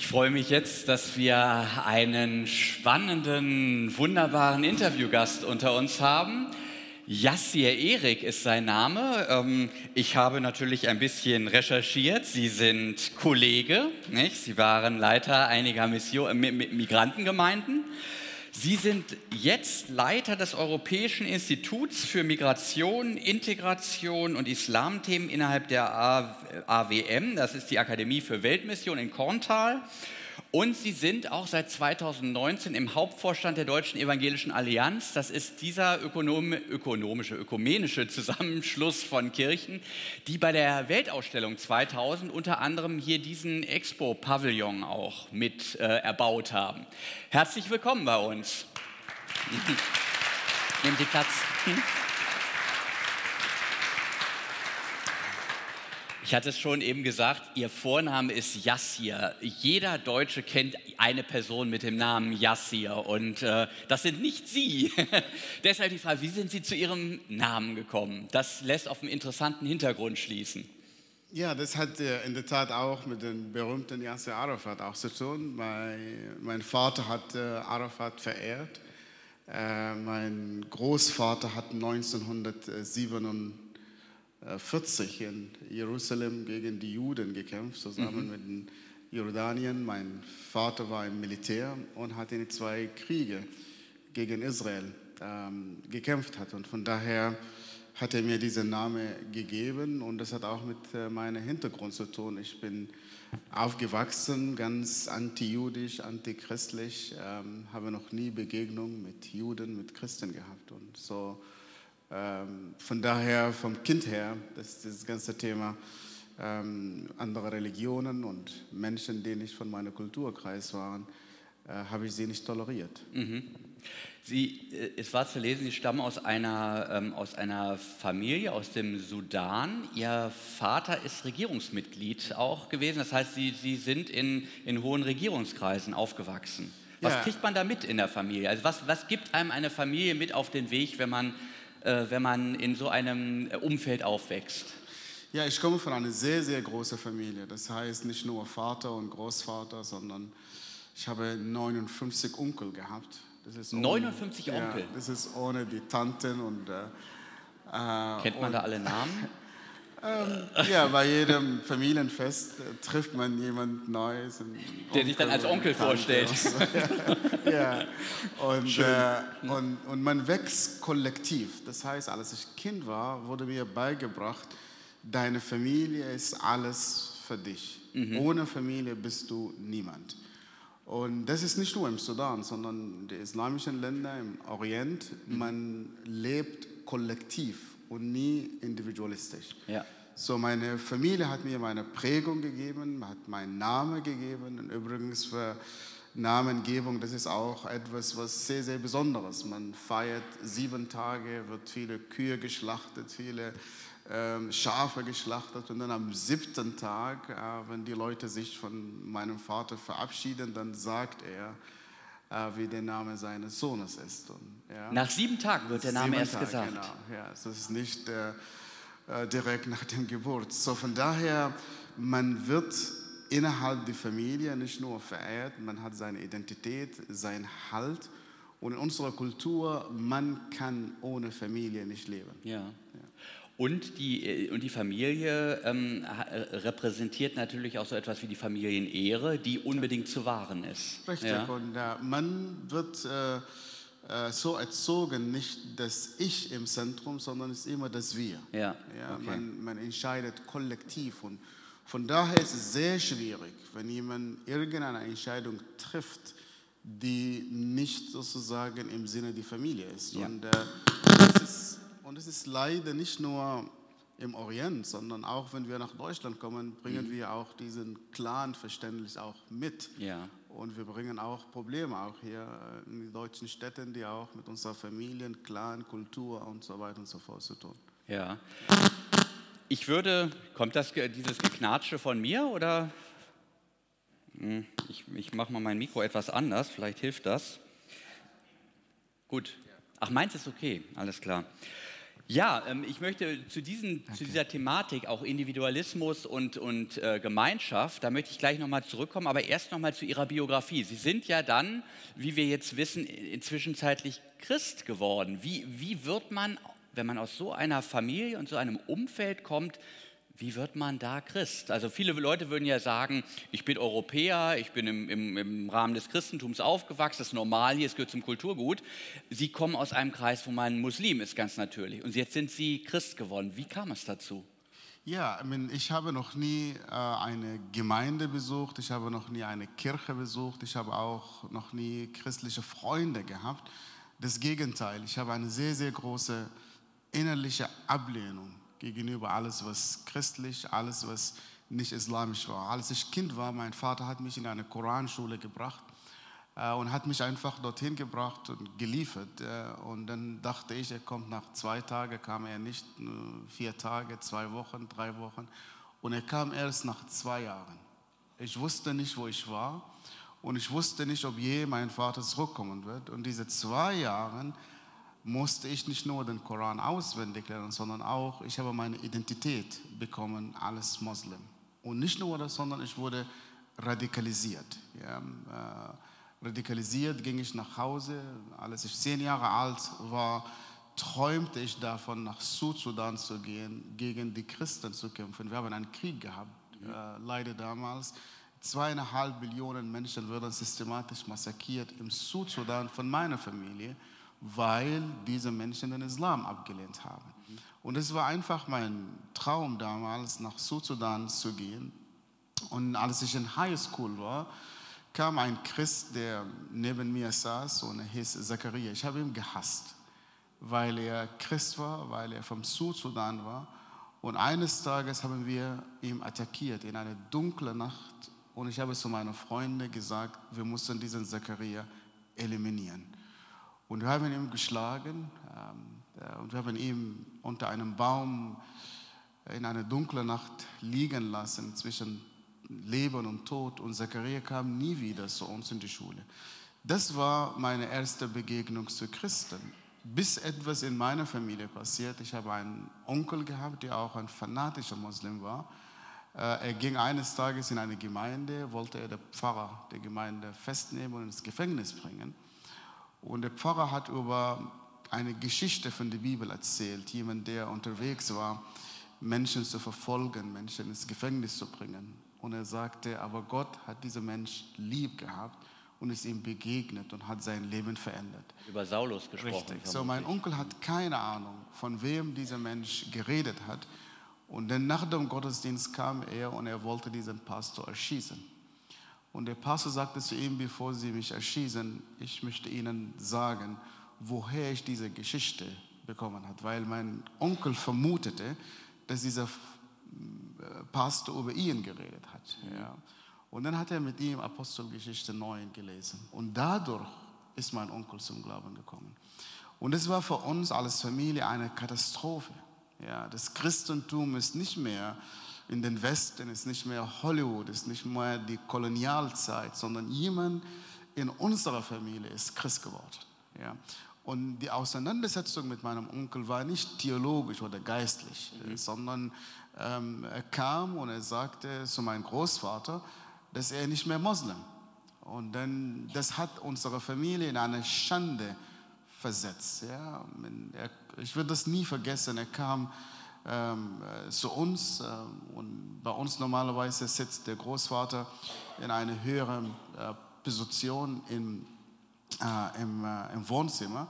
Ich freue mich jetzt, dass wir einen spannenden, wunderbaren Interviewgast unter uns haben. Yassir Erik ist sein Name. Ähm, ich habe natürlich ein bisschen recherchiert. Sie sind Kollege, nicht? Sie waren Leiter einiger Migrantengemeinden. Sie sind jetzt Leiter des Europäischen Instituts für Migration, Integration und Islamthemen innerhalb der AWM. Das ist die Akademie für Weltmission in Korntal. Und Sie sind auch seit 2019 im Hauptvorstand der Deutschen Evangelischen Allianz. Das ist dieser ökonom ökonomische, ökumenische Zusammenschluss von Kirchen, die bei der Weltausstellung 2000 unter anderem hier diesen Expo-Pavillon auch mit äh, erbaut haben. Herzlich willkommen bei uns. Nehmen Sie Platz. Ich hatte es schon eben gesagt, Ihr Vorname ist Yassir. Jeder Deutsche kennt eine Person mit dem Namen Yassir und äh, das sind nicht Sie. Deshalb die Frage, wie sind Sie zu Ihrem Namen gekommen? Das lässt auf einen interessanten Hintergrund schließen. Ja, das hat äh, in der Tat auch mit dem berühmten Yasser Arafat auch zu tun. Mein, mein Vater hat äh, Arafat verehrt. Äh, mein Großvater hat 1997 40 in Jerusalem gegen die Juden gekämpft, zusammen mhm. mit den Jordanien. Mein Vater war im Militär und hat in zwei Kriege gegen Israel ähm, gekämpft hat. Und von daher hat er mir diesen Namen gegeben und das hat auch mit äh, meinem Hintergrund zu tun. Ich bin aufgewachsen, ganz anti-jüdisch, anti-christlich, ähm, habe noch nie Begegnung mit Juden, mit Christen gehabt. Und so ähm, von daher, vom Kind her, das, das ganze Thema ähm, andere Religionen und Menschen, die nicht von meinem Kulturkreis waren, äh, habe ich sie nicht toleriert. Mhm. Sie, äh, es war zu lesen, Sie stammen aus einer, ähm, aus einer Familie aus dem Sudan. Ihr Vater ist Regierungsmitglied auch gewesen. Das heißt, Sie, Sie sind in, in hohen Regierungskreisen aufgewachsen. Was ja. kriegt man da mit in der Familie? Also was, was gibt einem eine Familie mit auf den Weg, wenn man wenn man in so einem äh, Umfeld aufwächst? Ja, ich komme von einer sehr, sehr großen Familie. Das heißt nicht nur Vater und Großvater, sondern ich habe 59 Onkel gehabt. Das ist ohne, 59 Onkel? Ja, das ist ohne die Tanten und... Äh, äh Kennt man und, da alle Namen? Ähm, ja, bei jedem Familienfest äh, trifft man jemand Neues. Der sich dann als Onkel vorstellt. So. ja, Und, äh, und, und man wächst kollektiv. Das heißt, als ich Kind war, wurde mir beigebracht, deine Familie ist alles für dich. Mhm. Ohne Familie bist du niemand. Und das ist nicht nur im Sudan, sondern in den islamischen Ländern, im Orient. Mhm. Man lebt kollektiv und nie individualistisch. Ja. So, meine Familie hat mir meine Prägung gegeben, hat meinen Namen gegeben. Und übrigens für Namengebung, das ist auch etwas, was sehr, sehr Besonderes. Man feiert sieben Tage, wird viele Kühe geschlachtet, viele ähm, Schafe geschlachtet und dann am siebten Tag, äh, wenn die Leute sich von meinem Vater verabschieden, dann sagt er, wie der Name seines Sohnes ist. Und, ja. Nach sieben Tagen wird der Name erst Tage, gesagt. Genau, ja, es ist nicht äh, äh, direkt nach dem Geburt. So von daher, man wird innerhalb der Familie nicht nur verehrt, man hat seine Identität, seinen Halt. Und in unserer Kultur, man kann ohne Familie nicht leben. Ja. Und die, äh, und die Familie ähm, repräsentiert natürlich auch so etwas wie die Familienehre, die unbedingt zu wahren ist. Richtig. Ja? Und äh, man wird äh, äh, so erzogen, nicht das Ich im Zentrum, sondern es ist immer das Wir. Ja. ja okay. man, man entscheidet kollektiv. Und von daher ist es sehr schwierig, wenn jemand irgendeine Entscheidung trifft, die nicht sozusagen im Sinne der Familie ist. Ja. Und, äh, das ist es ist leider nicht nur im Orient, sondern auch wenn wir nach Deutschland kommen, bringen mhm. wir auch diesen Clan-Verständnis auch mit. Ja. Und wir bringen auch Probleme auch hier in den deutschen Städten, die auch mit unserer Familien, Clan, Kultur und so weiter und so fort zu tun. Ja. Ich würde, kommt das, dieses Geknatsche von mir oder? Hm, ich, ich mache mal mein Mikro etwas anders, vielleicht hilft das. Gut. Ach, meins ist okay, alles klar. Ja, ähm, ich möchte zu, diesen, zu, dieser Thematik, auch Individualismus und, und äh, Gemeinschaft, da möchte ich gleich nochmal zurückkommen, aber erst nochmal zu Ihrer Biografie. Sie sind ja dann, wie wir jetzt wissen, inzwischenzeitlich Christ geworden. Wie, wie wird man, wenn man aus so einer Familie und so einem Umfeld kommt, wie wird man da Christ? Also viele Leute würden ja sagen, ich bin Europäer, ich bin im, im, im, Rahmen des Christentums aufgewachsen, das ist normal hier, es gehört zum Kulturgut. Sie kommen aus einem Kreis, wo man Muslim ist, ganz natürlich. Und jetzt sind Sie Christ geworden. Wie kam es dazu? Ja, ich habe noch nie äh, eine Gemeinde besucht, ich habe noch nie eine Kirche besucht, ich habe auch noch nie christliche Freunde gehabt. Das Gegenteil, ich habe eine sehr, sehr große innerliche Ablehnung gegenüber alles, was christlich, alles, was nicht islamisch war. Als ich Kind war, mein Vater hat mich in eine Koranschule gebracht äh, und hat mich einfach dorthin gebracht und geliefert. Äh, und dann dachte ich, er kommt nach zwei Tagen, kam er nicht, vier Tage, zwei Wochen, drei Wochen. Und er kam erst nach zwei Jahren. Ich wusste nicht, wo ich war und ich wusste nicht, ob je mein Vater zurückkommen wird. Und diese zwei Jahre musste ich nicht nur den Koran auswendig lernen, sondern auch, ich habe meine Identität bekommen als Moslem. Und nicht nur das, sondern ich wurde radikalisiert. Ja, äh, radikalisiert ging ich nach Hause. Als ich zehn Jahre alt war, träumte ich davon, nach Südsudan zu gehen, gegen die Christen zu kämpfen. Wir haben einen Krieg gehabt, äh, leider damals. Zweieinhalb Millionen Menschen wurden systematisch massakriert im Südsudan von meiner Familie weil diese Menschen den Islam abgelehnt haben. Und es war einfach mein Traum damals, nach Südsudan zu gehen. Und als ich in High School war, kam ein Christ, der neben mir saß und er hieß Zachariah. Ich habe ihn gehasst, weil er Christ war, weil er vom Südsudan war. Und eines Tages haben wir ihn attackiert in einer dunklen Nacht. Und ich habe zu meinen Freunden gesagt, wir müssen diesen Zachariah eliminieren. Und wir haben ihn geschlagen ähm, und wir haben ihn unter einem Baum in einer dunklen Nacht liegen lassen zwischen Leben und Tod. Und Zachariah kam nie wieder zu uns in die Schule. Das war meine erste Begegnung zu Christen. Bis etwas in meiner Familie passiert. Ich habe einen Onkel gehabt, der auch ein fanatischer Muslim war. Äh, er ging eines Tages in eine Gemeinde, wollte er den Pfarrer der Gemeinde festnehmen und ins Gefängnis bringen. Und der Pfarrer hat über eine Geschichte von der Bibel erzählt, jemand, der unterwegs war, Menschen zu verfolgen, Menschen ins Gefängnis zu bringen. Und er sagte, aber Gott hat diesen Mensch lieb gehabt und ist ihm begegnet und hat sein Leben verändert. Über Saulus gesprochen. Richtig. So, mein Onkel hat keine Ahnung, von wem dieser Mensch geredet hat. Und dann nach dem Gottesdienst kam er und er wollte diesen Pastor erschießen. Und der Pastor sagte zu ihm, bevor sie mich erschießen, ich möchte Ihnen sagen, woher ich diese Geschichte bekommen habe. Weil mein Onkel vermutete, dass dieser äh, Pastor über ihn geredet hat. Ja. Und dann hat er mit ihm Apostelgeschichte 9 gelesen. Und dadurch ist mein Onkel zum Glauben gekommen. Und es war für uns als Familie eine Katastrophe. Ja, das Christentum ist nicht mehr in den Westen, ist nicht mehr Hollywood, ist nicht mehr die Kolonialzeit, sondern jemand in unserer Familie ist Christ geworden. Ja. Und die Auseinandersetzung mit meinem Onkel war nicht theologisch oder geistlich, mhm. sondern ähm, er kam und er sagte zu meinem Großvater, dass er nicht mehr Moslem. Und dann, das hat unsere Familie in eine Schande versetzt. Ja. Ich werde das nie vergessen. Er kam ähm, äh, zu uns. Äh, und bei uns normalerweise sitzt der Großvater in einer höheren äh, Position im, äh, im, äh, im, Wohnzimmer.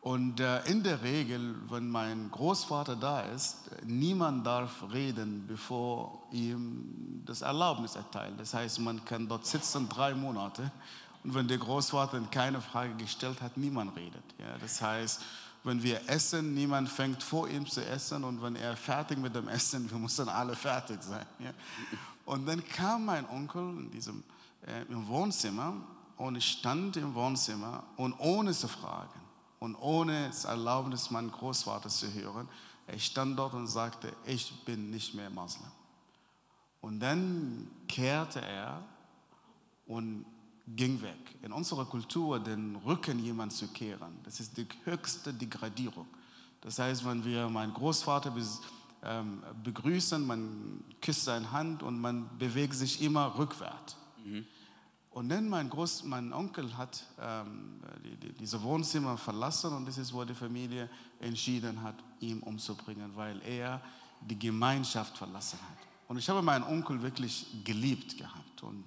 Und äh, in der Regel, wenn mein Großvater da ist, niemand darf reden, bevor ihm das Erlaubnis erteilt. Das heißt, man kann dort sitzen drei Monate und wenn der Großvater keine Frage gestellt hat, niemand redet. Ja, das heißt, wenn wir essen, niemand fängt vor ihm zu essen und wenn er fertig mit dem Essen, wir müssen alle fertig sein. Ja? Und dann kam mein Onkel in diesem, äh, im Wohnzimmer und ich stand im Wohnzimmer und ohne zu fragen und ohne das Erlaubnis meines Großvaters zu hören, er stand dort und sagte, ich bin nicht mehr Moslem. Und dann kehrte er und ging weg. In unserer Kultur den Rücken jemand zu kehren, das ist die höchste Degradierung. Das heißt, wenn wir meinen Großvater ähm, begrüßen, man küsst seine Hand und man bewegt sich immer rückwärts. Mhm. Und dann mein, Groß, mein Onkel hat ähm, die, die, diese Wohnzimmer verlassen und das ist, wo die Familie entschieden hat, ihn umzubringen, weil er die Gemeinschaft verlassen hat. Und ich habe meinen Onkel wirklich geliebt gehabt. Und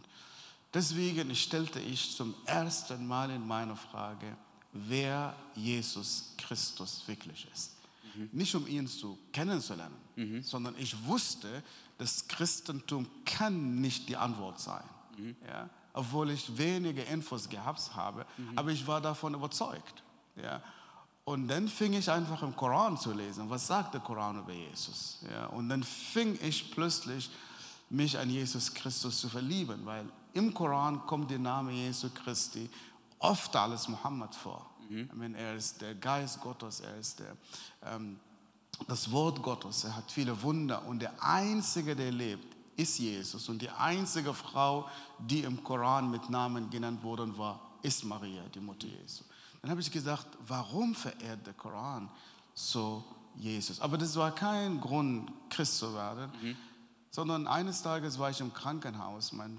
deswegen stellte ich zum ersten Mal in meiner Frage, wer Jesus Christus wirklich ist. Mhm. Nicht um ihn zu kennenzulernen, mhm. sondern ich wusste, das Christentum kann nicht die Antwort sein. Mhm. Ja? obwohl ich wenige Infos gehabt habe, mhm. aber ich war davon überzeugt. Ja. Und dann fing ich einfach im Koran zu lesen. Was sagt der Koran über Jesus? Ja. Und dann fing ich plötzlich mich an Jesus Christus zu verlieben, weil im Koran kommt der Name Jesu Christi oft als Muhammad vor. Mhm. Ich meine, er ist der Geist Gottes, er ist der, ähm, das Wort Gottes, er hat viele Wunder und der Einzige, der lebt, ist Jesus. Und die einzige Frau, die im Koran mit Namen genannt wurde, war, ist Maria, die Mutter Jesu. Dann habe ich gesagt, warum verehrt der Koran so Jesus? Aber das war kein Grund, Christ zu werden, mhm. sondern eines Tages war ich im Krankenhaus. Mein,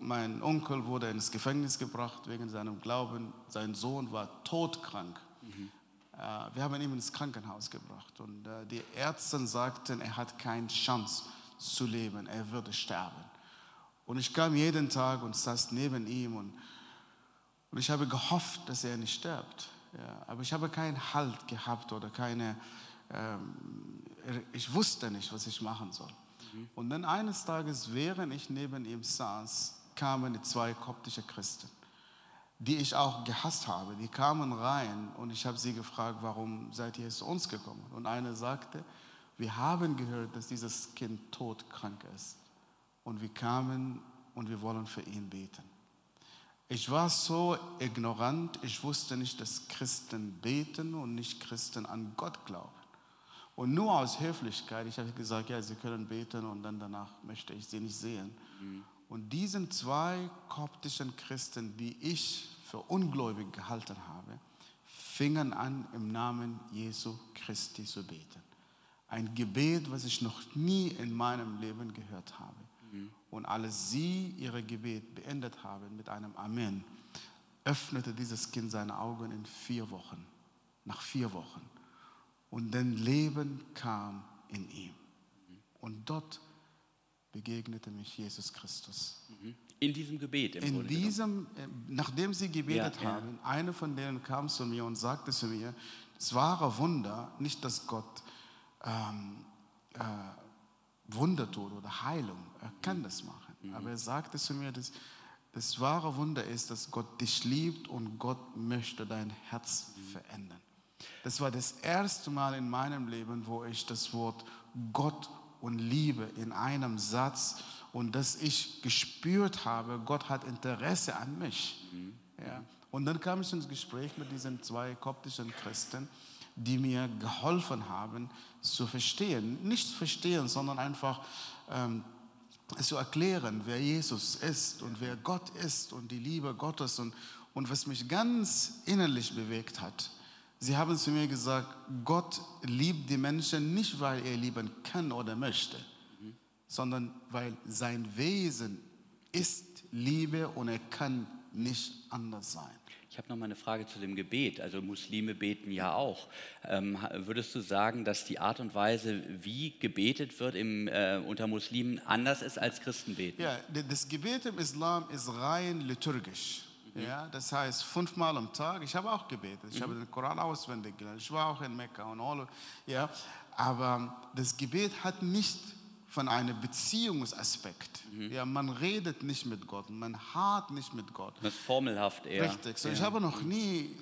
mein Onkel wurde ins Gefängnis gebracht wegen seinem Glauben. Sein Sohn war todkrank. Mhm. Äh, wir haben ihn ins Krankenhaus gebracht und äh, die Ärzte sagten, er hat keine Chance zu leben. Er würde sterben. Und ich kam jeden Tag und saß neben ihm und, und ich habe gehofft, dass er nicht stirbt. Ja, aber ich habe keinen Halt gehabt oder keine, ähm, ich wusste nicht, was ich machen soll. Mhm. Und dann eines Tages, während ich neben ihm saß, kamen zwei koptische Christen, die ich auch gehasst habe. Die kamen rein und ich habe sie gefragt, warum seid ihr zu uns gekommen? Und eine sagte, wir haben gehört, dass dieses Kind todkrank ist. Und wir kamen und wir wollen für ihn beten. Ich war so ignorant, ich wusste nicht, dass Christen beten und nicht Christen an Gott glauben. Und nur aus Höflichkeit, ich habe gesagt, ja, sie können beten und dann danach möchte ich sie nicht sehen. Mhm. Und diesen zwei koptischen Christen, die ich für ungläubig gehalten habe, fingen an, im Namen Jesu Christi zu beten. Ein Gebet, was ich noch nie in meinem Leben gehört habe. Mhm. Und als sie ihr Gebet beendet haben mit einem Amen, öffnete dieses Kind seine Augen in vier Wochen, nach vier Wochen. Und dann Leben kam in ihm. Und dort begegnete mich Jesus Christus. Mhm. In diesem Gebet. Im in diesem, äh, nachdem sie gebetet ja, haben, ja. eine von denen kam zu mir und sagte zu mir, war ein Wunder, nicht dass Gott ähm, äh, Wunder tut oder Heilung. Er kann das machen. Mhm. Aber er sagte zu mir, dass das wahre Wunder ist, dass Gott dich liebt und Gott möchte dein Herz mhm. verändern. Das war das erste Mal in meinem Leben, wo ich das Wort Gott und Liebe in einem Satz und dass ich gespürt habe, Gott hat Interesse an mich. Mhm. Ja. Und dann kam ich ins Gespräch mit diesen zwei koptischen Christen die mir geholfen haben zu verstehen. Nicht zu verstehen, sondern einfach ähm, zu erklären, wer Jesus ist und wer Gott ist und die Liebe Gottes und, und was mich ganz innerlich bewegt hat. Sie haben zu mir gesagt, Gott liebt die Menschen nicht, weil er lieben kann oder möchte, mhm. sondern weil sein Wesen ist Liebe und er kann nicht anders sein. Ich habe noch mal eine Frage zu dem Gebet. Also Muslime beten ja auch. Ähm, würdest du sagen, dass die Art und Weise, wie gebetet wird im, äh, unter Muslimen, anders ist als Christen beten? Ja, das Gebet im Islam ist rein liturgisch. Mhm. Ja, das heißt fünfmal am Tag. Ich habe auch gebetet. Ich mhm. habe den Koran auswendig gelernt. Ich war auch in Mekka und all. Ja, aber das Gebet hat nicht von einem Beziehungsaspekt. Mhm. Ja, man redet nicht mit Gott, man hat nicht mit Gott. Das ist formelhaft eher. Richtig. So, ja. Ich habe noch nie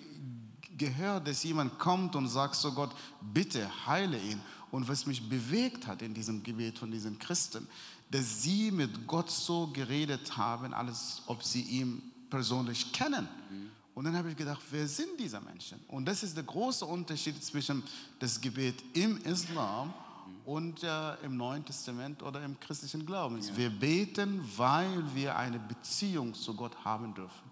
gehört, dass jemand kommt und sagt so Gott, bitte heile ihn. Und was mich bewegt hat in diesem Gebet von diesen Christen, dass sie mit Gott so geredet haben, als ob sie ihn persönlich kennen. Mhm. Und dann habe ich gedacht, wer sind diese Menschen? Und das ist der große Unterschied zwischen das Gebet im Islam und äh, im Neuen Testament oder im christlichen Glauben. Ja. Wir beten, weil wir eine Beziehung zu Gott haben dürfen.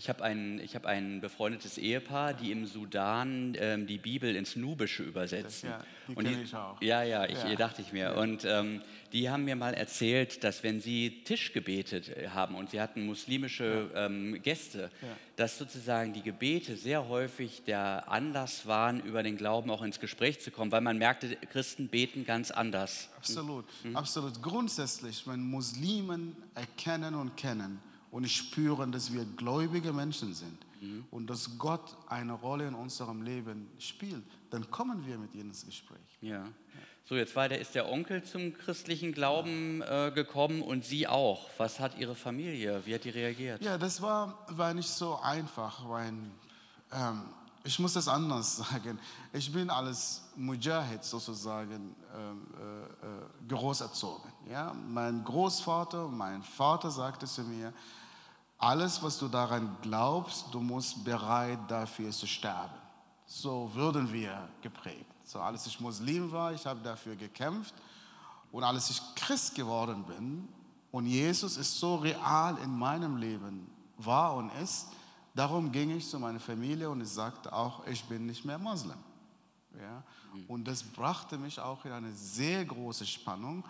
Ich habe ein, hab ein befreundetes Ehepaar, die im Sudan ähm, die Bibel ins Nubische übersetzen. Das, ja, die und die, ich auch. Ja, ja, ich, ja. dachte ich mir. Und ähm, die haben mir mal erzählt, dass wenn sie Tisch gebetet äh, haben und sie hatten muslimische ja. ähm, Gäste, dass sozusagen die Gebete sehr häufig der Anlass waren, über den Glauben auch ins Gespräch zu kommen, weil man merkte, Christen beten ganz anders. Absolut, mhm. absolut. Grundsätzlich, wenn Muslimen erkennen und kennen, und spüren, dass wir gläubige Menschen sind mhm. und dass Gott eine Rolle in unserem Leben spielt, dann kommen wir mit ihnen ins Gespräch. Ja. So, jetzt weiter ist der Onkel zum christlichen Glauben äh, gekommen und Sie auch. Was hat Ihre Familie, wie hat die reagiert? Ja, das war, war nicht so einfach, weil ähm, ich muss das anders sagen. Ich bin als Mujahid sozusagen ähm, äh, äh, groß erzogen. Ja? Mein Großvater, mein Vater sagte zu mir, alles, was du daran glaubst, du musst bereit dafür zu sterben. So würden wir geprägt. So, als ich Muslim war, ich habe dafür gekämpft. Und als ich Christ geworden bin und Jesus ist so real in meinem Leben war und ist, darum ging ich zu meiner Familie und ich sagte auch, ich bin nicht mehr Muslim. Ja? Und das brachte mich auch in eine sehr große Spannung.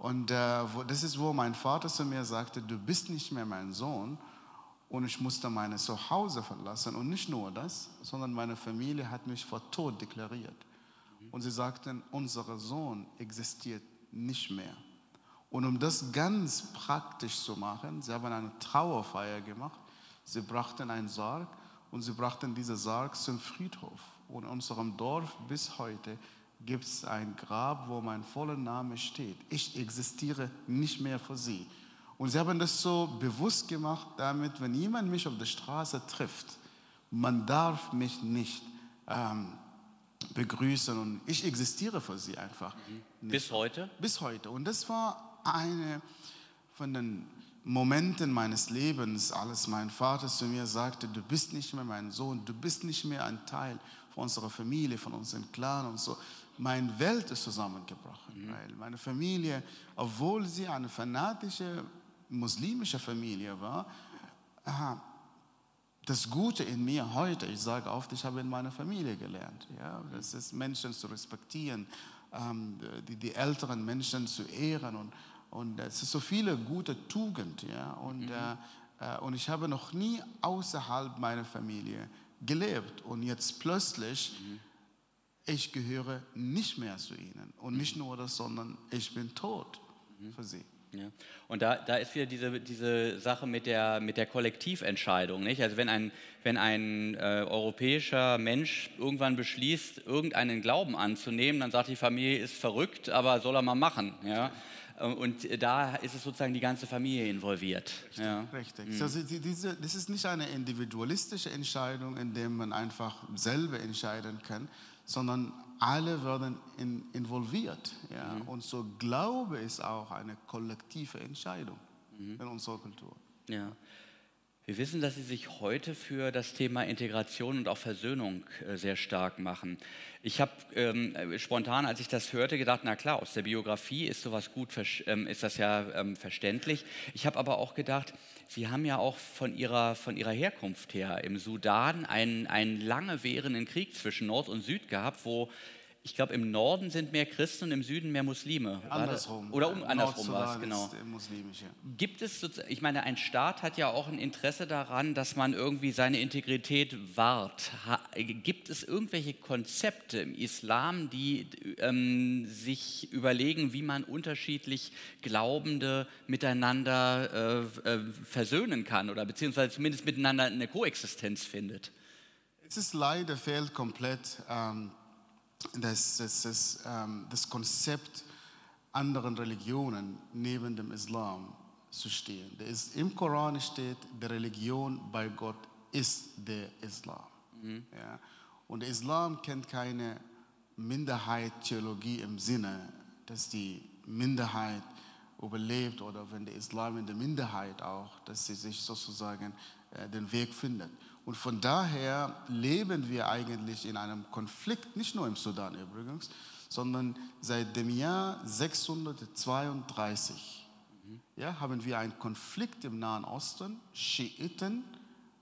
Und äh, das ist, wo mein Vater zu mir sagte, du bist nicht mehr mein Sohn. Und ich musste mein Zuhause verlassen. Und nicht nur das, sondern meine Familie hat mich vor Tod deklariert. Und sie sagten, unser Sohn existiert nicht mehr. Und um das ganz praktisch zu machen, sie haben eine Trauerfeier gemacht. Sie brachten einen Sarg und sie brachten diesen Sarg zum Friedhof. Und in unserem Dorf bis heute gibt es ein Grab, wo mein voller Name steht. Ich existiere nicht mehr für sie. Und sie haben das so bewusst gemacht, damit, wenn jemand mich auf der Straße trifft, man darf mich nicht ähm, begrüßen und ich existiere für sie einfach. Mhm. Bis heute? Bis heute. Und das war eine von den Momenten meines Lebens, als mein Vater zu mir sagte, du bist nicht mehr mein Sohn, du bist nicht mehr ein Teil von unserer Familie, von unserem Clan und so meine Welt ist zusammengebrochen, mhm. weil meine Familie, obwohl sie eine fanatische muslimische Familie war, das Gute in mir heute, ich sage oft, ich habe in meiner Familie gelernt. Ja? Das ist Menschen zu respektieren, ähm, die, die älteren Menschen zu ehren und, und es ist so viele gute Tugend. Ja? Und, mhm. äh, äh und ich habe noch nie außerhalb meiner Familie gelebt und jetzt plötzlich mhm ich gehöre nicht mehr zu ihnen. Und nicht nur das, sondern ich bin tot für sie. Ja. Und da, da ist wieder diese, diese Sache mit der, mit der Kollektiventscheidung. Nicht? Also wenn ein, wenn ein äh, europäischer Mensch irgendwann beschließt, irgendeinen Glauben anzunehmen, dann sagt die Familie, ist verrückt, aber soll er mal machen. Ja? Und da ist es sozusagen die ganze Familie involviert. Richtig. Ja. Richtig. Mhm. Also diese, das ist nicht eine individualistische Entscheidung, in der man einfach selber entscheiden kann, sondern alle werden in, involviert. Ja? Mhm. Und so Glaube ist auch eine kollektive Entscheidung mhm. in unserer Kultur. Ja. Wir wissen, dass Sie sich heute für das Thema Integration und auch Versöhnung äh, sehr stark machen. Ich habe ähm, spontan, als ich das hörte, gedacht, na klar, aus der Biografie ist sowas gut, ähm, ist das ja ähm, verständlich. Ich habe aber auch gedacht, Sie haben ja auch von Ihrer, von ihrer Herkunft her im Sudan einen, einen lange währenden Krieg zwischen Nord und Süd gehabt, wo ich glaube, im Norden sind mehr Christen und im Süden mehr Muslime. Andersrum. Oder um, andersrum war es, genau. Gibt es, ich meine, ein Staat hat ja auch ein Interesse daran, dass man irgendwie seine Integrität wahrt. Gibt es irgendwelche Konzepte im Islam, die ähm, sich überlegen, wie man unterschiedlich Glaubende miteinander äh, äh, versöhnen kann oder beziehungsweise zumindest miteinander eine Koexistenz findet? Es ist leider fehlt komplett. Ähm das, das, das, ähm, das Konzept anderen Religionen neben dem Islam zu stehen. Ist, Im Koran steht, die Religion bei Gott ist der Islam. Mhm. Ja? Und der Islam kennt keine Minderheit-Theologie im Sinne, dass die Minderheit überlebt oder wenn der Islam in der Minderheit auch, dass sie sich sozusagen äh, den Weg findet. Und von daher leben wir eigentlich in einem Konflikt, nicht nur im Sudan übrigens, sondern seit dem Jahr 632 ja, haben wir einen Konflikt im Nahen Osten, Schiiten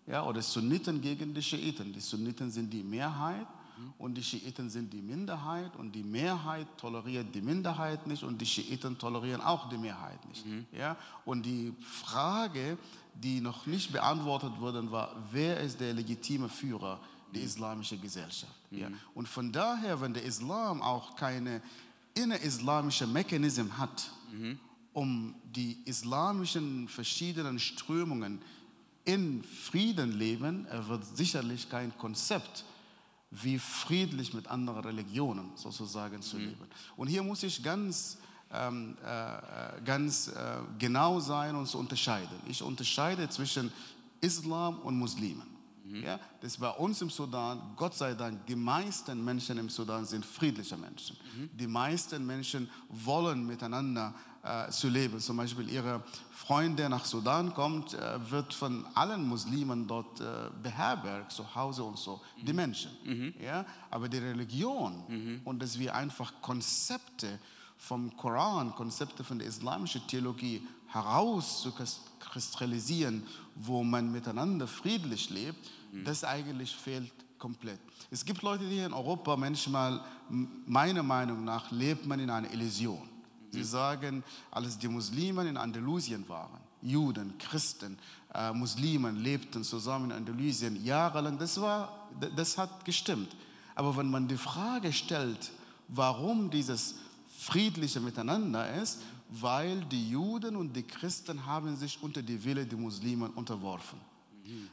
ja, oder Sunniten gegen die Schiiten. Die Sunniten sind die Mehrheit und die Schiiten sind die Minderheit und die Mehrheit toleriert die Minderheit nicht und die Schiiten tolerieren auch die Mehrheit nicht. Mhm. Ja? Und die Frage, die noch nicht beantwortet wurde, war, wer ist der legitime Führer der islamischen Gesellschaft? Mhm. Ja? Und von daher, wenn der Islam auch keine innerislamische Mechanismus hat, mhm. um die islamischen verschiedenen Strömungen in Frieden leben, er wird sicherlich kein Konzept wie friedlich mit anderen Religionen sozusagen zu mhm. leben. Und hier muss ich ganz, ähm, äh, äh, ganz äh, genau sein und zu unterscheiden. Ich unterscheide zwischen Islam und Muslimen. Mhm. Ja, das bei uns im Sudan, Gott sei Dank, die meisten Menschen im Sudan sind friedliche Menschen. Mhm. Die meisten Menschen wollen miteinander äh, zu leben. Zum Beispiel ihre Freunde nach Sudan kommt, äh, wird von allen Muslimen dort äh, beherbergt, zu Hause und so, mhm. die Menschen. Mhm. Ja? Aber die Religion mhm. und dass wir einfach Konzepte vom Koran, Konzepte von der islamischen Theologie herauszukristallisieren, wo man miteinander friedlich lebt, mhm. das eigentlich fehlt komplett. Es gibt Leute, die in Europa manchmal, meiner Meinung nach, lebt man in einer Illusion. Sie sagen, als die Muslimen in Andalusien waren, Juden, Christen, äh, Muslimen lebten zusammen in Andalusien jahrelang, das, war, das hat gestimmt. Aber wenn man die Frage stellt, warum dieses friedliche Miteinander ist, weil die Juden und die Christen haben sich unter die Wille der Muslimen unterworfen.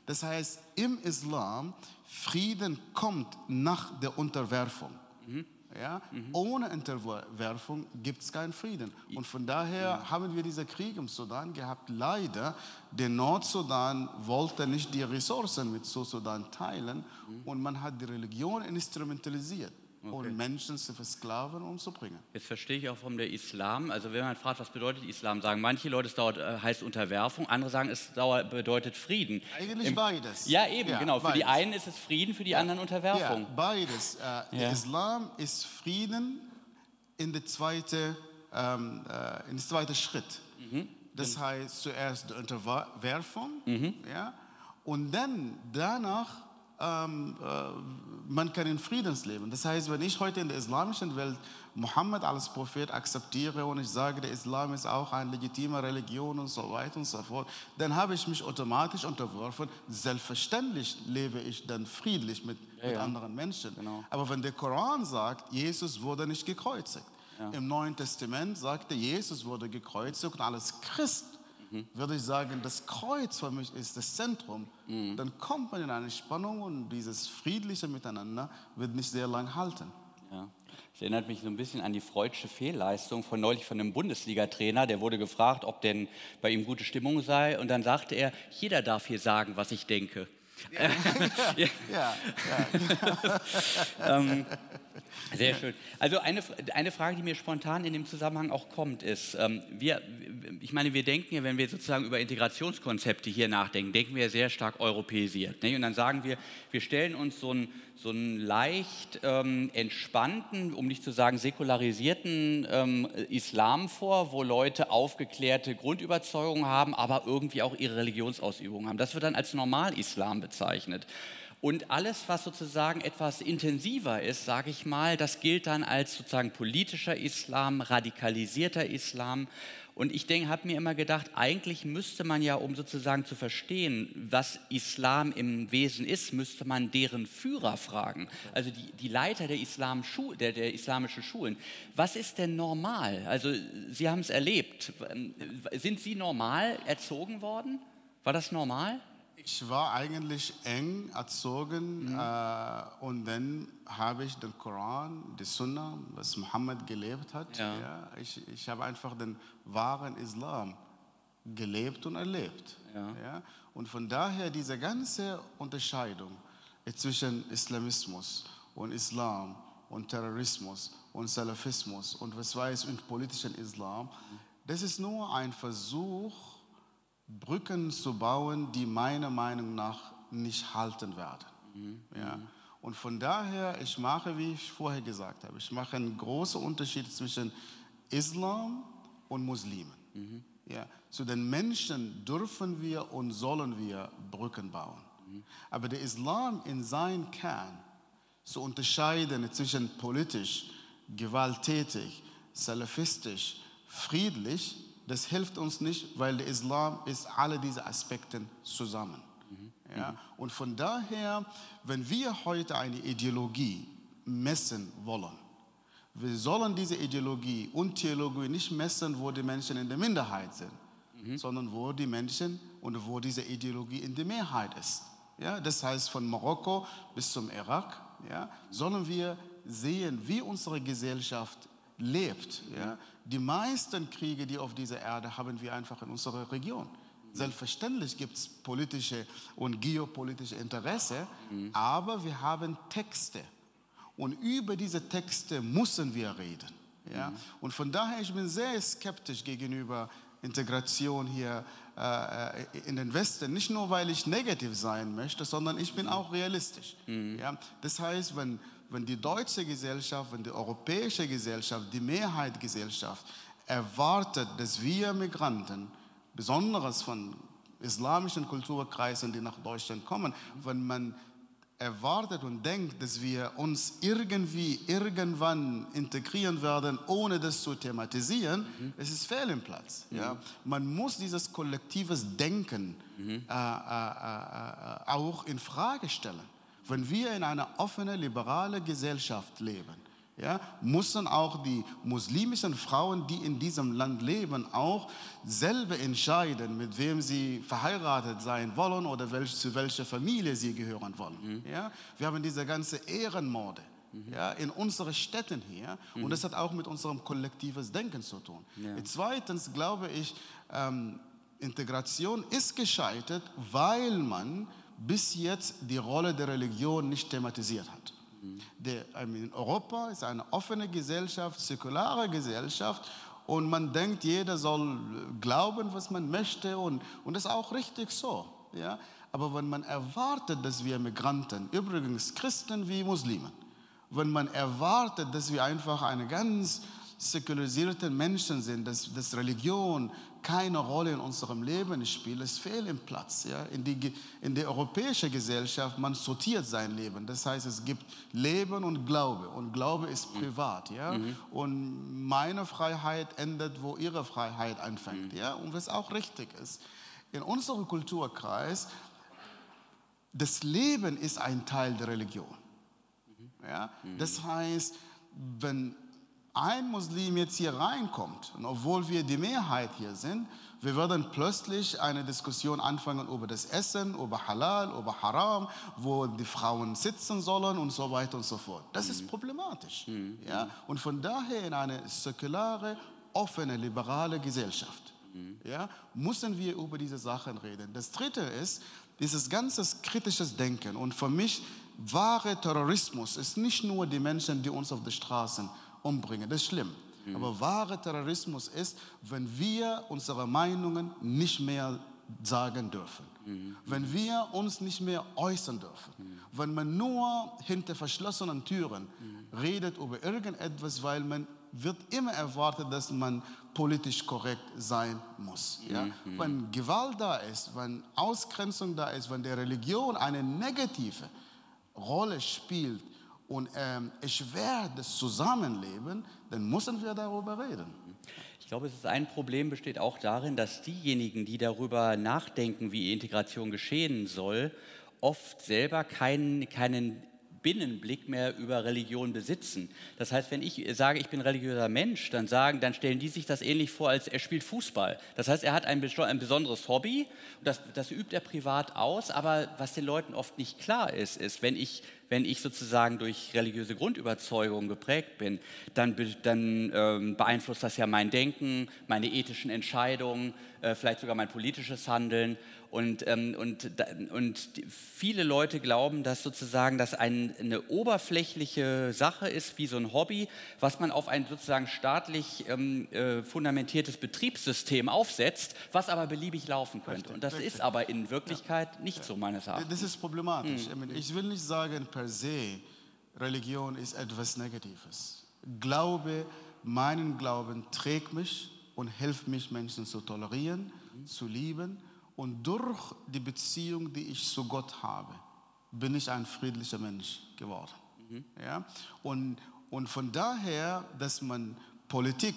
Das heißt, im Islam, Frieden kommt nach der Unterwerfung. Mhm. Ja? Mhm. Ohne Unterwerfung gibt es keinen Frieden. Und von daher mhm. haben wir diesen Krieg im Sudan gehabt. Leider, der Nordsudan wollte nicht die Ressourcen mit Südsudan teilen mhm. und man hat die Religion instrumentalisiert. Okay. und Menschen zu versklaven und umzubringen. Jetzt verstehe ich auch vom der Islam. Also wenn man fragt, was bedeutet Islam, sagen manche Leute, es dauert, äh, heißt Unterwerfung, andere sagen, es dauert, bedeutet Frieden. Eigentlich Im, beides. Ja, eben, ja, genau. Für beides. die einen ist es Frieden, für die ja. anderen Unterwerfung. Ja, beides. Äh, der Islam ist Frieden in der zweite, ähm, äh, in der zweite Schritt. Mhm. Das heißt zuerst die Unterwerfung, mhm. ja, und dann danach ähm, äh, man kann in Frieden leben. Das heißt, wenn ich heute in der islamischen Welt Mohammed als Prophet akzeptiere und ich sage, der Islam ist auch eine legitime Religion und so weiter und so fort, dann habe ich mich automatisch unterworfen. Selbstverständlich lebe ich dann friedlich mit, ja, mit ja. anderen Menschen. Genau. Aber wenn der Koran sagt, Jesus wurde nicht gekreuzigt, ja. im Neuen Testament sagte, Jesus wurde gekreuzigt und als Christ mhm. würde ich sagen, das Kreuz für mich ist das Zentrum, mhm. dann kommt man in eine Spannung und dieses friedliche Miteinander wird nicht sehr lang halten. Ja. Das erinnert mich so ein bisschen an die freudsche Fehlleistung von neulich von einem Bundesliga-Trainer. Der wurde gefragt, ob denn bei ihm gute Stimmung sei. Und dann sagte er, jeder darf hier sagen, was ich denke. Ja, ja. ja, ähm, sehr schön. Also eine, eine Frage, die mir spontan in dem Zusammenhang auch kommt, ist, ähm, wir, ich meine, wir denken ja, wenn wir sozusagen über Integrationskonzepte hier nachdenken, denken wir ja sehr stark europäisiert. Nicht? Und dann sagen wir, wir stellen uns so einen, so einen leicht ähm, entspannten, um nicht zu sagen säkularisierten ähm, Islam vor, wo Leute aufgeklärte Grundüberzeugungen haben, aber irgendwie auch ihre Religionsausübung haben. Das wird dann als Normal-Islam bezeichnet. Und alles, was sozusagen etwas intensiver ist, sage ich mal, das gilt dann als sozusagen politischer Islam, radikalisierter Islam. Und ich denke, habe mir immer gedacht, eigentlich müsste man ja, um sozusagen zu verstehen, was Islam im Wesen ist, müsste man deren Führer fragen, also die, die Leiter der, Islam der, der islamischen Schulen. Was ist denn normal? Also Sie haben es erlebt. Sind Sie normal erzogen worden? War das normal? Ich war eigentlich eng erzogen mhm. äh, und dann habe ich den Koran, die Sunna, was Mohammed gelebt hat. Ja. ja ich, ich habe einfach den wahren Islam gelebt und erlebt. Ja. ja. Und von daher diese ganze Unterscheidung zwischen Islamismus und Islam und Terrorismus und Salafismus und was weiß und politischen Islam, mhm. das ist nur ein Versuch, Brücken zu bauen, die meiner Meinung nach nicht halten werden. Mhm. Ja. Und von daher, ich mache, wie ich vorher gesagt habe, ich mache einen großen Unterschied zwischen Islam und Muslimen. Mhm. Ja. Zu den Menschen dürfen wir und sollen wir Brücken bauen. Mhm. Aber der Islam in seinem Kern zu unterscheiden zwischen politisch, gewalttätig, salafistisch, friedlich, das hilft uns nicht, weil der Islam ist alle diese Aspekte zusammen. Ja? Und von daher, wenn wir heute eine Ideologie messen wollen, wir sollen diese Ideologie und Theologie nicht messen, wo die Menschen in der Minderheit sind, mhm. sondern wo die Menschen und wo diese Ideologie in der Mehrheit ist. Ja, das heißt, von Marokko bis zum Irak ja, sollen wir sehen, wie unsere Gesellschaft lebt. Ja. Die meisten Kriege, die auf dieser Erde haben wir einfach in unserer Region. Selbstverständlich gibt es politische und geopolitische Interesse, mhm. aber wir haben Texte. Und über diese Texte müssen wir reden. Ja? Mhm. Und von daher, ich bin sehr skeptisch gegenüber Integration hier äh, äh, in den Westen. Nicht nur, weil ich negativ sein möchte, sondern ich bin auch realistisch. Mhm. Ja? Das heißt, wenn, wenn die deutsche Gesellschaft, wenn die europäische Gesellschaft, die Mehrheitsgesellschaft erwartet, dass wir Migranten besonders von islamischen Kulturkreisen, die nach Deutschland kommen, wenn man erwartet und denkt, dass wir uns irgendwie irgendwann integrieren werden, ohne das zu thematisieren, mhm. es ist fehl im Platz. Mhm. Ja? Man muss dieses kollektives Denken mhm. äh, äh, äh, auch in Frage stellen. Wenn wir in einer offenen, liberalen Gesellschaft leben, ja, müssen auch die muslimischen Frauen, die in diesem Land leben, auch selber entscheiden, mit wem sie verheiratet sein wollen oder welch, zu welcher Familie sie gehören wollen. Mhm. Ja, wir haben diese ganze Ehrenmorde mhm. ja, in unseren Städten hier mhm. und das hat auch mit unserem kollektives Denken zu tun. Ja. Zweitens glaube ich, ähm, Integration ist gescheitert, weil man bis jetzt die Rolle der Religion nicht thematisiert hat. Der, in Europa ist eine offene Gesellschaft, säkulare Gesellschaft und man denkt, jeder soll glauben, was man möchte und, und das ist auch richtig so. Ja? Aber wenn man erwartet, dass wir Migranten, übrigens Christen wie Muslimen, wenn man erwartet, dass wir einfach eine ganz säkularisierte Menschen sind, dass, dass Religion keine Rolle in unserem Leben spielt, es fehlt im Platz. Ja? In, die, in der europäischen Gesellschaft, man sortiert sein Leben. Das heißt, es gibt Leben und Glaube. Und Glaube ist mhm. privat. Ja? Mhm. Und meine Freiheit endet, wo ihre Freiheit anfängt. Mhm. Ja? Und was auch richtig ist. In unserem Kulturkreis, das Leben ist ein Teil der Religion. Mhm. Ja? Mhm. Das heißt, wenn ein Muslim jetzt hier reinkommt, und obwohl wir die Mehrheit hier sind, wir werden plötzlich eine Diskussion anfangen über das Essen, über Halal, über Haram, wo die Frauen sitzen sollen und so weiter und so fort. Das mhm. ist problematisch. Mhm. Ja? Und von daher in eine säkulare, offene, liberale Gesellschaft mhm. ja, müssen wir über diese Sachen reden. Das Dritte ist dieses ganze kritische Denken. Und für mich, wahre Terrorismus ist nicht nur die Menschen, die uns auf den Straßen umbringen. Das ist schlimm. Mhm. Aber wahrer Terrorismus ist, wenn wir unsere Meinungen nicht mehr sagen dürfen. Mhm. Wenn wir uns nicht mehr äußern dürfen. Mhm. Wenn man nur hinter verschlossenen Türen mhm. redet über irgendetwas, weil man wird immer erwartet, dass man politisch korrekt sein muss. Ja? Mhm. Wenn Gewalt da ist, wenn Ausgrenzung da ist, wenn die Religion eine negative Rolle spielt und ähm, das Zusammenleben, dann müssen wir darüber reden. Ich glaube, es ist ein Problem besteht auch darin, dass diejenigen, die darüber nachdenken, wie Integration geschehen soll, oft selber keinen, keinen Binnenblick mehr über Religion besitzen. Das heißt, wenn ich sage, ich bin religiöser Mensch, dann sagen, dann stellen die sich das ähnlich vor, als er spielt Fußball. Das heißt, er hat ein, ein besonderes Hobby, das, das übt er privat aus, aber was den Leuten oft nicht klar ist, ist, wenn ich wenn ich sozusagen durch religiöse Grundüberzeugung geprägt bin, dann, dann ähm, beeinflusst das ja mein Denken, meine ethischen Entscheidungen, äh, vielleicht sogar mein politisches Handeln. Und, ähm, und, und viele Leute glauben, dass sozusagen das ein, eine oberflächliche Sache ist, wie so ein Hobby, was man auf ein sozusagen staatlich ähm, äh, fundamentiertes Betriebssystem aufsetzt, was aber beliebig laufen könnte. Richtig, und das richtig. ist aber in Wirklichkeit ja. nicht ja. so meines Erachtens. Das ist problematisch. Hm. Ich will nicht sagen per se, Religion ist etwas Negatives. Glaube, meinen Glauben trägt mich und hilft mich, Menschen zu tolerieren, mhm. zu lieben Und durch die Beziehung, die ich zu Gott habe, bin ich ein friedlicher Mensch geworden. Mhm. Ja? Und, und von daher, dass man Politik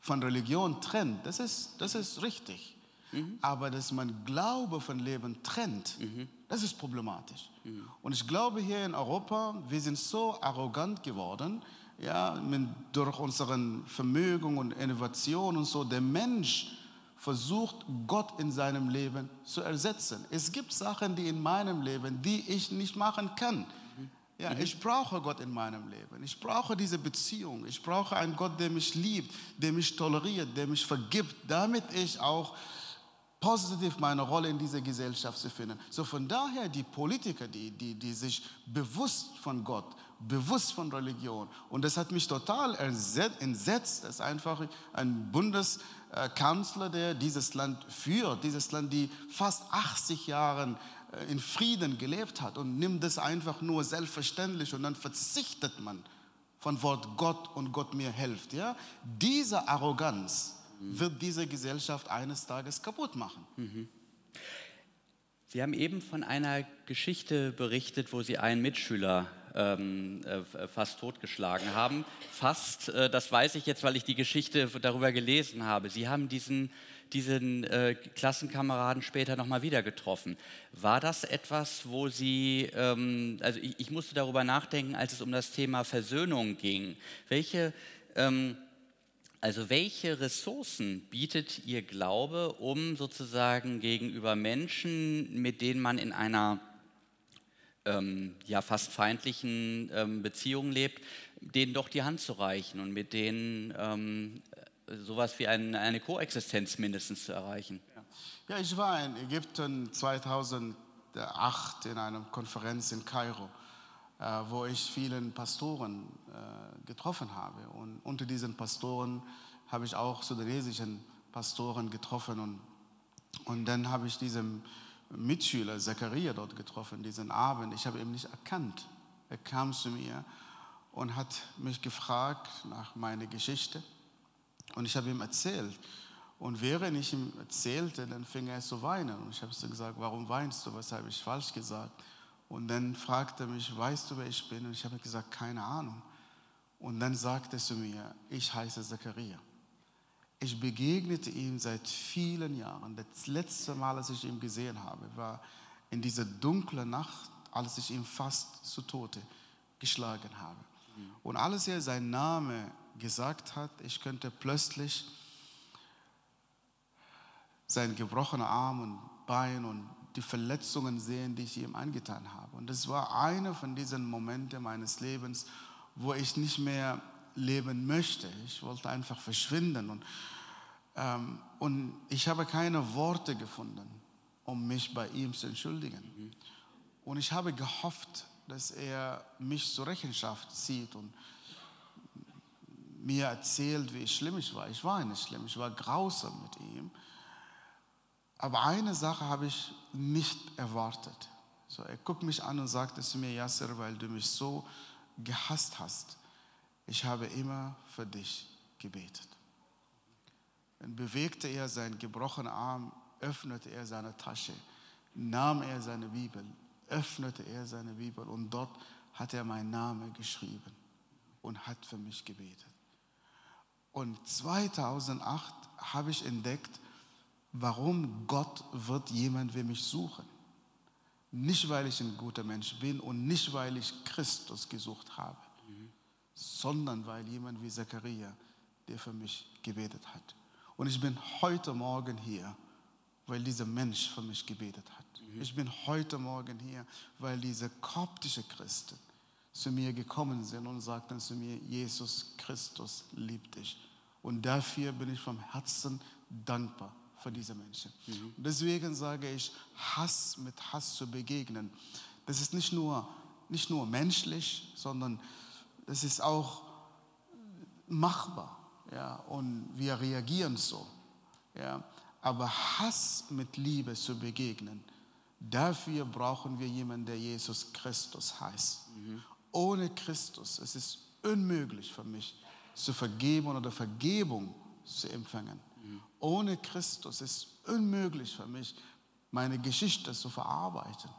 von Religion trennt, das ist, das ist richtig. Mhm. Aber dass man Glaube von Leben trennt, mhm. das ist problematisch. Und ich glaube, hier in Europa, wir sind so arrogant geworden, ja, mit, durch unseren Vermögen und Innovation und so. Der Mensch versucht, Gott in seinem Leben zu ersetzen. Es gibt Sachen, die in meinem Leben, die ich nicht machen kann. Ja, mhm. ich brauche Gott in meinem Leben. Ich brauche diese Beziehung. Ich brauche einen Gott, der mich liebt, der mich toleriert, der mich vergibt, damit ich auch positiv meine Rolle in dieser Gesellschaft zu finden. So von daher die Politiker, die, die, die sich bewusst von Gott, bewusst von Religion, und das hat mich total entsetzt, dass einfach ein Bundeskanzler, der dieses Land führt, dieses Land, die fast 80 Jahre äh, in Frieden gelebt hat und nimmt das einfach nur selbstverständlich und dann verzichtet man von Wort Gott und Gott mir hilft. Ja? Diese Arroganz, wird diese Gesellschaft eines Tages kaputt machen. Mhm. Sie haben eben von einer Geschichte berichtet, wo Sie einen Mitschüler ähm, äh, fast totgeschlagen haben. Fast, äh, das weiß ich jetzt, weil ich die Geschichte darüber gelesen habe. Sie haben diesen, diesen äh, Klassenkameraden später nochmal wieder getroffen. War das etwas, wo Sie, ähm, also ich, ich, musste darüber nachdenken, als es um das Thema Versöhnung ging. Welche ähm, also welche Ressourcen bietet Ihr Glaube, um sozusagen gegenüber Menschen, mit denen man in einer ähm, ja fast feindlichen ähm, Beziehung lebt, denen doch die Hand zu reichen und mit denen ähm, sowas wie ein, eine Koexistenz mindestens zu erreichen? Ja. ich war in Ägypten 2008 in einer Konferenz in Kairo. Äh, wo ich vielen Pastoren äh, getroffen habe. Und unter diesen Pastoren habe ich auch sudanesischen Pastoren getroffen. Und, und dann habe ich diesen Mitschüler Zachariah dort getroffen, diesen Abend. Ich habe ihn nicht erkannt. Er kam zu mir und hat mich gefragt nach meiner Geschichte. Und ich habe ihm erzählt. Und während ich ihm erzählte, dann fing er zu weinen. Und ich habe ihm gesagt, warum weinst du? Was habe ich falsch gesagt? Und dann fragte er mich, weißt du, wer ich bin? Und ich habe gesagt, keine Ahnung. Und dann sagte er zu mir, ich heiße Zachariah. Ich begegnete ihm seit vielen Jahren. Das letzte Mal, als ich ihn gesehen habe, war in dieser dunklen Nacht, als ich ihn fast zu Tode geschlagen habe. Und als er seinen Namen gesagt hat, ich könnte plötzlich seinen gebrochenen Arm und Bein und die Verletzungen sehen, die ich ihm angetan habe. Und das war einer von diesen Momenten meines Lebens, wo ich nicht mehr leben möchte. Ich wollte einfach verschwinden. Und, ähm, und ich habe keine Worte gefunden, um mich bei ihm zu entschuldigen. Und ich habe gehofft, dass er mich zur Rechenschaft zieht und mir erzählt, wie schlimm ich war. Ich war nicht schlimm, ich war grausam mit ihm. Aber eine Sache habe ich nicht erwartet. So, er guckt mich an und sagte zu mir, Yasser, weil du mich so gehasst hast, ich habe immer für dich gebetet. Dann bewegte er seinen gebrochenen Arm, öffnete er seine Tasche, nahm er seine Bibel, öffnete er seine Bibel und dort hat er meinen Namen geschrieben und hat für mich gebetet. Und 2008 habe ich entdeckt, warum Gott wird jemand wie mich suchen. Nicht, weil ich ein guter Mensch bin und nicht, weil ich Christus gesucht habe. Sondern weil jemand wie Zachariah, der für mich gebetet hat. Und ich bin heute Morgen hier, weil dieser Mensch für mich gebetet hat. Mhm. Ich bin heute Morgen hier, weil diese koptische Christen zu mir gekommen sind und sagten zu mir, Jesus Christus liebt dich. Und dafür bin ich vom Herzen dankbar für diese Menschen. Mhm. Deswegen sage ich, Hass mit Hass zu begegnen, das ist nicht nur, nicht nur menschlich, sondern es ist auch machbar. Ja, und wir reagieren so. Ja. Aber Hass mit Liebe zu begegnen, dafür brauchen wir jemanden, der Jesus Christus heißt. Mhm. Ohne Christus es ist es unmöglich für mich zu vergeben oder Vergebung zu empfangen. Ohne Christus ist unmöglich für mich, meine Geschichte zu verarbeiten.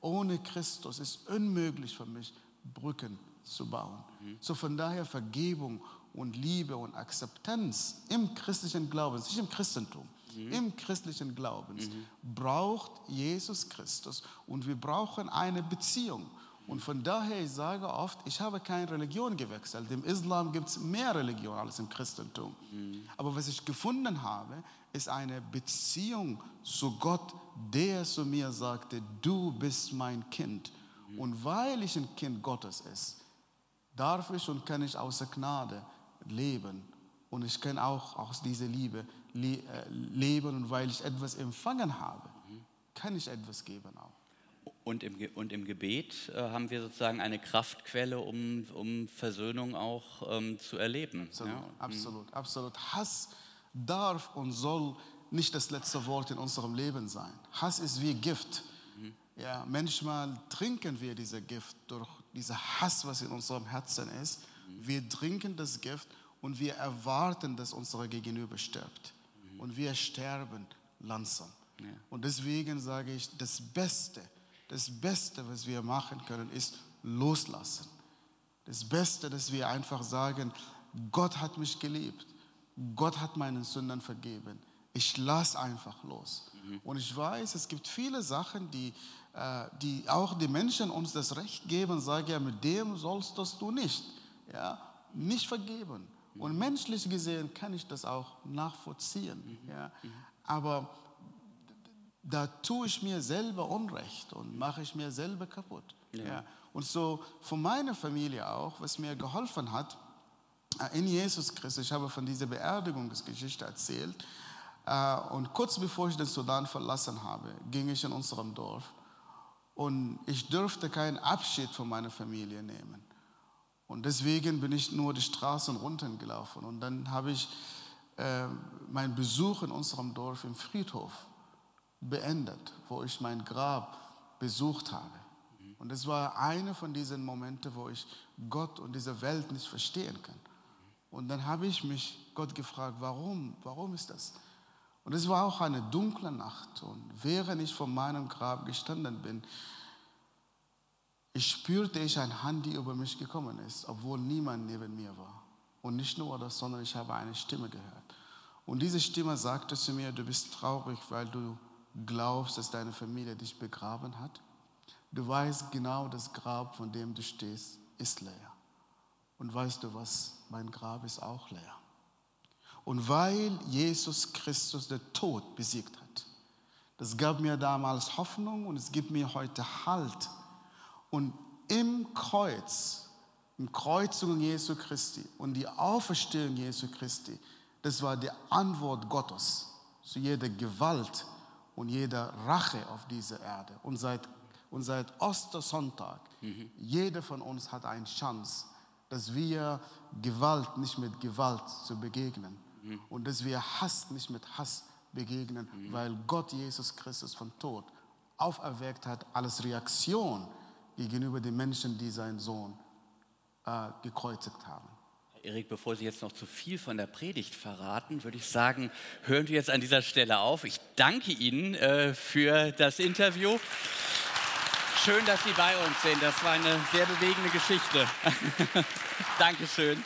Ohne Christus ist unmöglich für mich, Brücken zu bauen. So von daher Vergebung und Liebe und Akzeptanz im christlichen Glauben, nicht im Christentum, mhm. im christlichen Glauben, mhm. braucht Jesus Christus und wir brauchen eine Beziehung. Und von daher, ich sage oft, ich habe keine Religion gewechselt. Im Islam gibt es mehr Religion als im Christentum. Mhm. Aber was ich gefunden habe, ist eine Beziehung zu Gott, der zu mir sagte, du bist mein Kind. Mhm. Und weil ich ein Kind Gottes ist, darf ich und kann ich außer Gnade leben. Und ich kann auch aus dieser Liebe äh, leben. Und weil ich etwas empfangen habe, kann ich etwas geben auch. Und im, und im Gebet äh, haben wir sozusagen eine Kraftquelle, um, um Versöhnung auch ähm, zu erleben. Absolut, ja? absolut, absolut. Hass darf und soll nicht das letzte Wort in unserem Leben sein. Hass ist wie Gift. Mhm. Ja, manchmal trinken wir dieses Gift durch diesen Hass, was in unserem Herzen ist. Wir trinken das Gift und wir erwarten, dass unser Gegenüber stirbt. Und wir sterben langsam. Ja. Und deswegen sage ich, das Beste, das Beste, was wir machen können, ist loslassen. Das Beste, dass wir einfach sagen, Gott hat mich geliebt. Gott hat meinen Sünden vergeben. Ich lasse einfach los. Mhm. Und ich weiß, es gibt viele Sachen, die, die auch die Menschen uns das Recht geben, sagen ja, mit dem sollst du nicht. Ja, nicht vergeben. Und menschlich gesehen kann ich das auch nachvollziehen. Mhm. Ja. Mhm. Aber da tue ich mir selber Unrecht und mache ich mir selber kaputt. Ja. ja. Und so von meiner Familie auch, was mir geholfen hat, äh, in Jesus Christus, ich habe von dieser Beerdigungsgeschichte erzählt, äh, und kurz bevor ich den Sudan verlassen habe, ging ich in unserem Dorf und ich durfte keinen Abschied von meiner Familie nehmen. Und deswegen bin ich nur die Straßen runtergelaufen. Und dann habe ich äh, meinen Besuch in unserem Dorf im Friedhof beendet, wo ich mein Grab besucht habe. Und es war einer von diesen Momenten, wo ich Gott und diese Welt nicht verstehen kann. Und dann habe ich mich Gott gefragt, warum? Warum ist das? Und es war auch eine dunkle Nacht. Und während ich vor meinem Grab gestanden bin, ich spürte ich eine Hand, die über mich gekommen ist, obwohl niemand neben mir war. Und nicht nur das, sondern ich habe eine Stimme gehört. Und diese Stimme sagte zu mir, du bist traurig, weil du glaubst, dass deine Familie dich begraben hat. Du weißt genau, das Grab, von dem du stehst, ist leer. Und weißt du was, mein Grab ist auch leer. Und weil Jesus Christus den Tod besiegt hat, das gab mir damals Hoffnung und es gibt mir heute Halt und im Kreuz, im Kreuzung Jesu Christi und die Auferstehung Jesu Christi, das war die Antwort Gottes zu jeder Gewalt und jeder Rache auf dieser Erde. Und seit, und seit Ostersonntag, mhm. jeder von uns hat eine Chance, dass wir Gewalt nicht mit Gewalt zu begegnen mhm. und dass wir Hass nicht mit Hass begegnen, mhm. weil Gott Jesus Christus von Tod auferweckt hat als Reaktion gegenüber den Menschen, die seinen Sohn äh, gekreuzigt haben. Erik, bevor Sie jetzt noch zu viel von der Predigt verraten, würde ich sagen, hören wir jetzt an dieser Stelle auf. Ich danke Ihnen äh, für das Interview. Schön, dass Sie bei uns sind. Das war eine sehr bewegende Geschichte. Dankeschön.